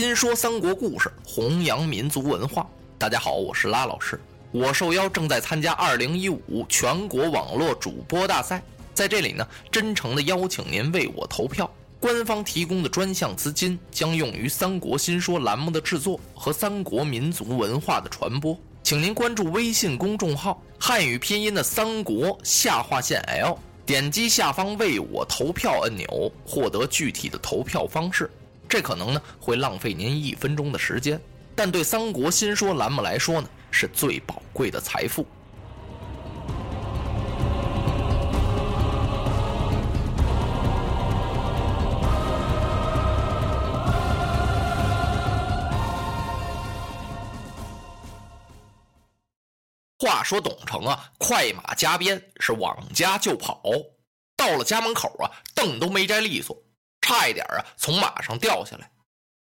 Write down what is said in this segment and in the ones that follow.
新说三国故事，弘扬民族文化。大家好，我是拉老师。我受邀正在参加2015全国网络主播大赛，在这里呢，真诚的邀请您为我投票。官方提供的专项资金将用于《三国新说》栏目的制作和三国民族文化的传播。请您关注微信公众号“汉语拼音的三国下划线 L”，点击下方为我投票按钮，获得具体的投票方式。这可能呢会浪费您一分钟的时间，但对《三国新说》栏目来说呢是最宝贵的财富。话说董承啊，快马加鞭是往家就跑，到了家门口啊，凳都没摘利索。差一点啊，从马上掉下来。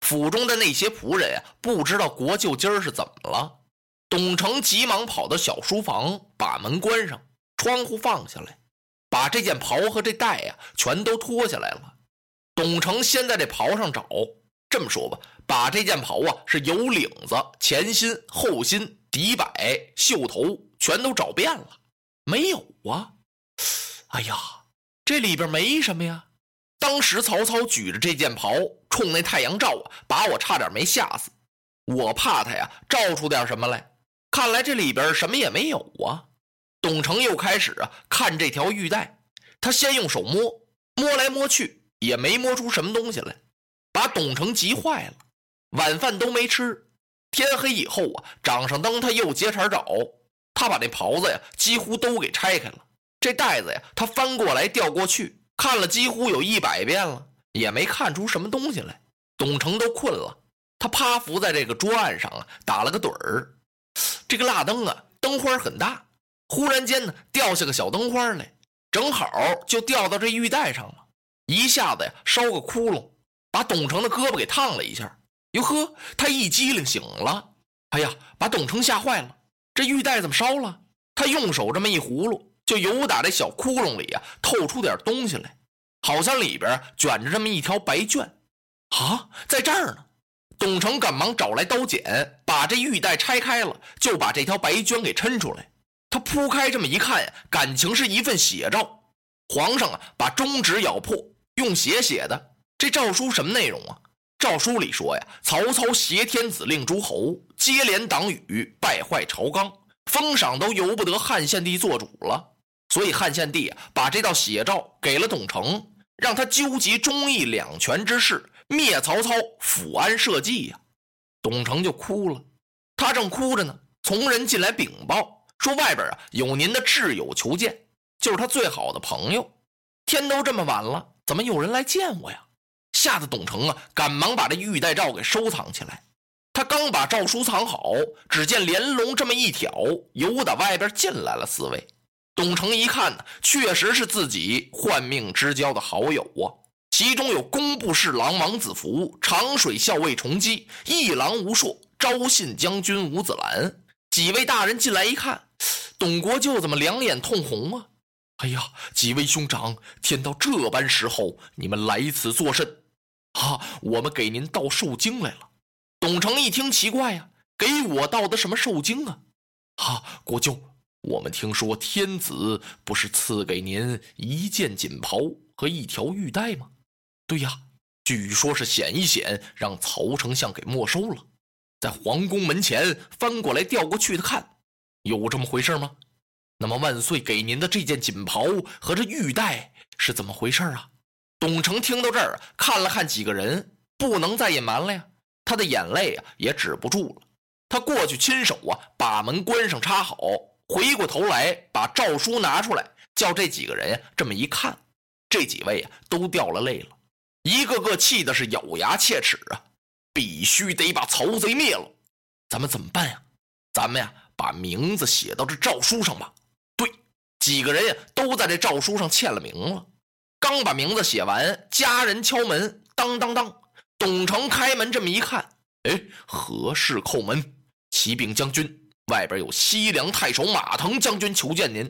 府中的那些仆人呀，不知道国舅今儿是怎么了。董承急忙跑到小书房，把门关上，窗户放下来，把这件袍和这带呀，全都脱下来了。董承先在这袍上找，这么说吧，把这件袍啊，是有领子、前心、后心、底摆、袖头，全都找遍了，没有啊。哎呀，这里边没什么呀。当时曹操举着这件袍冲那太阳照啊，把我差点没吓死。我怕他呀照出点什么来。看来这里边什么也没有啊。董承又开始啊看这条玉带，他先用手摸，摸来摸去也没摸出什么东西来，把董承急坏了。晚饭都没吃，天黑以后啊，掌上灯他又接茬找。他把那袍子呀几乎都给拆开了，这袋子呀他翻过来调过去。看了几乎有一百遍了，也没看出什么东西来。董成都困了，他趴伏在这个桌案上啊，打了个盹儿。这个蜡灯啊，灯花很大，忽然间呢，掉下个小灯花来，正好就掉到这玉带上了，一下子呀，烧个窟窿，把董成的胳膊给烫了一下。哟呵，他一激灵醒了，哎呀，把董成吓坏了。这玉带怎么烧了？他用手这么一葫芦。就由打这小窟窿里啊透出点东西来，好像里边卷着这么一条白绢，啊，在这儿呢。董承赶忙找来刀剪，把这玉带拆开了，就把这条白绢给抻出来。他铺开这么一看呀，感情是一份写照。皇上啊，把中指咬破，用血写的。这诏书什么内容啊？诏书里说呀，曹操挟天子令诸侯，接连党羽，败坏朝纲，封赏都由不得汉献帝做主了。所以汉献帝啊，把这道写照给了董承，让他纠集忠义两全之势，灭曹操，抚安社稷呀。董承就哭了，他正哭着呢，从人进来禀报说外边啊有您的挚友求见，就是他最好的朋友。天都这么晚了，怎么有人来见我呀？吓得董承啊，赶忙把这玉带诏给收藏起来。他刚把诏书藏好，只见连龙这么一挑，由打外边进来了四位。董承一看呢，确实是自己患命之交的好友啊。其中有工部侍郎王子服、长水校尉崇基、一郎吴硕、昭信将军吴子兰几位大人进来一看，董国舅怎么两眼通红啊？哎呀，几位兄长，天到这般时候，你们来此作甚？啊，我们给您道寿经来了。董承一听奇怪呀，给我道的什么寿经啊？啊，国舅。我们听说天子不是赐给您一件锦袍和一条玉带吗？对呀，据说是显一显，让曹丞相给没收了，在皇宫门前翻过来调过去的看，有这么回事吗？那么万岁给您的这件锦袍和这玉带是怎么回事啊？董承听到这儿，看了看几个人，不能再隐瞒了呀，他的眼泪啊也止不住了，他过去亲手啊把门关上插好。回过头来，把诏书拿出来，叫这几个人这么一看，这几位啊都掉了泪了，一个个气的是咬牙切齿啊！必须得把曹贼灭了，咱们怎么办呀？咱们呀把名字写到这诏书上吧。对，几个人呀都在这诏书上签了名了。刚把名字写完，家人敲门，当当当，董承开门这么一看，哎，何事叩门？启禀将军。外边有西凉太守马腾将军求见您。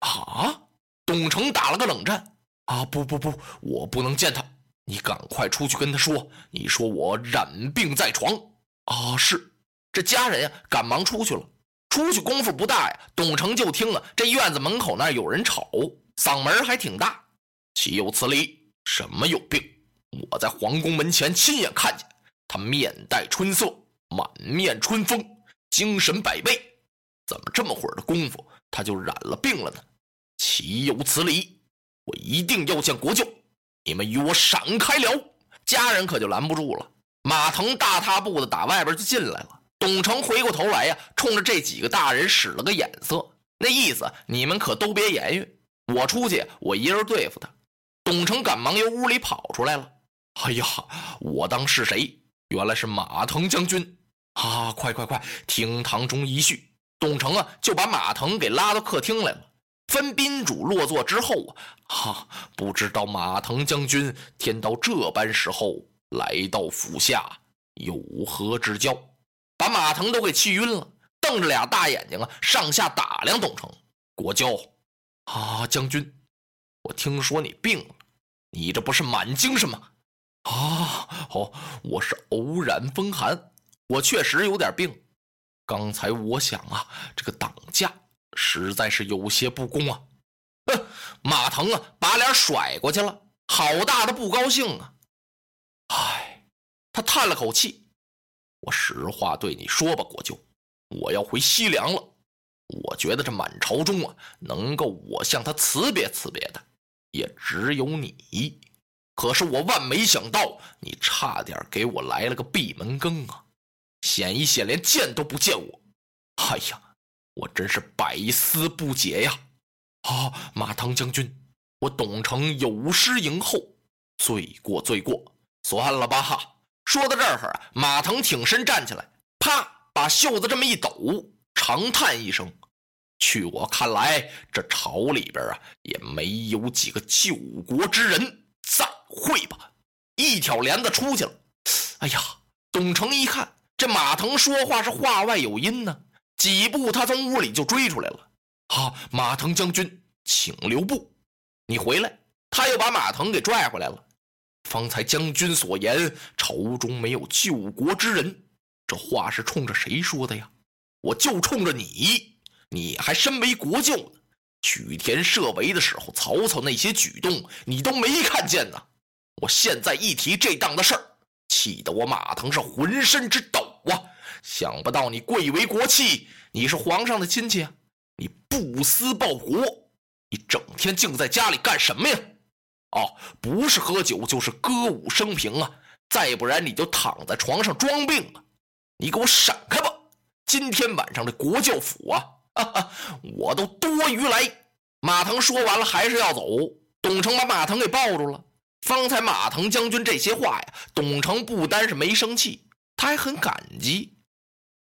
啊！董承打了个冷战。啊，不不不，我不能见他。你赶快出去跟他说，你说我染病在床。啊，是。这家人呀，赶忙出去了。出去功夫不大呀，董成就听了，这院子门口那有人吵，嗓门还挺大。岂有此理！什么有病？我在皇宫门前亲眼看见，他面带春色，满面春风，精神百倍。怎么这么会儿的功夫，他就染了病了呢？岂有此理！我一定要见国舅！你们与我闪开了！家人可就拦不住了。马腾大踏步的打外边就进来了。董成回过头来呀，冲着这几个大人使了个眼色，那意思你们可都别言语，我出去，我一人对付他。董成赶忙由屋里跑出来了。哎呀，我当是谁？原来是马腾将军啊！快快快，厅堂中一叙。董成啊，就把马腾给拉到客厅来了。分宾主落座之后啊，哈，不知道马腾将军天到这般时候来到府下，有何指教？把马腾都给气晕了，瞪着俩大眼睛啊，上下打量董成。国舅啊，将军，我听说你病了，你这不是满精神吗？啊，哦，我是偶然风寒，我确实有点病。刚才我想啊，这个挡驾实在是有些不公啊。哼，马腾啊，把脸甩过去了，好大的不高兴啊！唉，他叹了口气。我实话对你说吧，国舅，我要回西凉了。我觉得这满朝中啊，能够我向他辞别辞别的，也只有你。可是我万没想到，你差点给我来了个闭门羹啊！显一显连见都不见我，哎呀，我真是百思不解呀！啊，马腾将军，我董承有失迎后，罪过罪过，算了吧哈。说到这儿，马腾挺身站起来，啪，把袖子这么一抖，长叹一声：“据我看来，这朝里边啊，也没有几个救国之人。”再会吧，一挑帘子出去了。哎呀，董成一看这马腾说话是话外有音呢，几步他从屋里就追出来了。啊，马腾将军，请留步，你回来。他又把马腾给拽回来了。方才将军所言，朝中没有救国之人，这话是冲着谁说的呀？我就冲着你，你还身为国舅呢。曲田设围的时候，曹操那些举动你都没看见呢。我现在一提这档子事儿，气得我马腾是浑身直抖啊！想不到你贵为国戚，你是皇上的亲戚啊，你不思报国，你整天净在家里干什么呀？哦，不是喝酒就是歌舞升平啊！再不然你就躺在床上装病啊！你给我闪开吧！今天晚上这国教府啊！哈哈，我都多余来。马腾说完了，还是要走。董成把马腾给抱住了。方才马腾将军这些话呀，董成不单是没生气，他还很感激。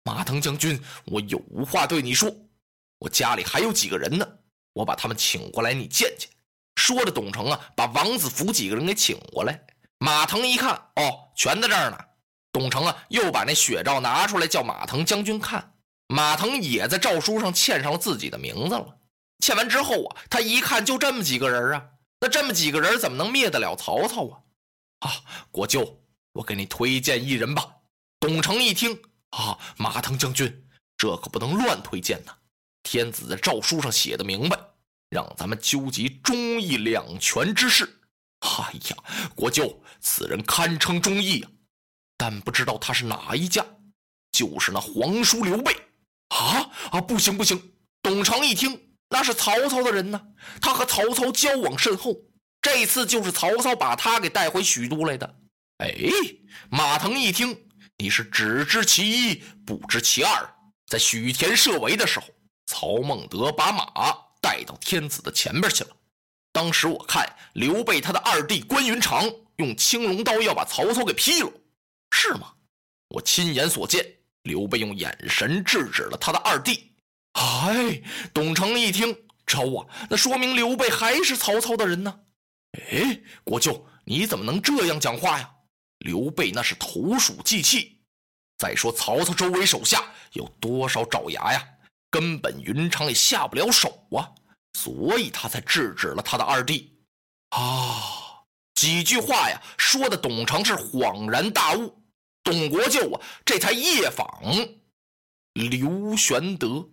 马腾将军，我有话对你说。我家里还有几个人呢，我把他们请过来，你见见。说着，董成啊，把王子服几个人给请过来。马腾一看，哦，全在这儿呢。董成啊，又把那血诏拿出来，叫马腾将军看。马腾也在诏书上签上了自己的名字了。签完之后啊，他一看就这么几个人啊，那这么几个人怎么能灭得了曹操啊？啊，国舅，我给你推荐一人吧。董承一听啊，马腾将军，这可不能乱推荐呐。天子在诏书上写的明白，让咱们纠集忠义两全之事。哎呀，国舅，此人堪称忠义啊，但不知道他是哪一家，就是那皇叔刘备。啊啊！不行不行！董承一听，那是曹操的人呢，他和曹操交往甚厚，这次就是曹操把他给带回许都来的。哎，马腾一听，你是只知其一，不知其二。在许田设围的时候，曹孟德把马带到天子的前边去了。当时我看刘备他的二弟关云长用青龙刀要把曹操给劈了，是吗？我亲眼所见。刘备用眼神制止了他的二弟。哎，董承一听，招啊，那说明刘备还是曹操的人呢。哎，国舅，你怎么能这样讲话呀？刘备那是投鼠忌器。再说曹操周围手下有多少爪牙呀？根本云长也下不了手啊。所以他才制止了他的二弟。啊，几句话呀，说的董承是恍然大悟。董国舅啊，这才夜访刘玄德。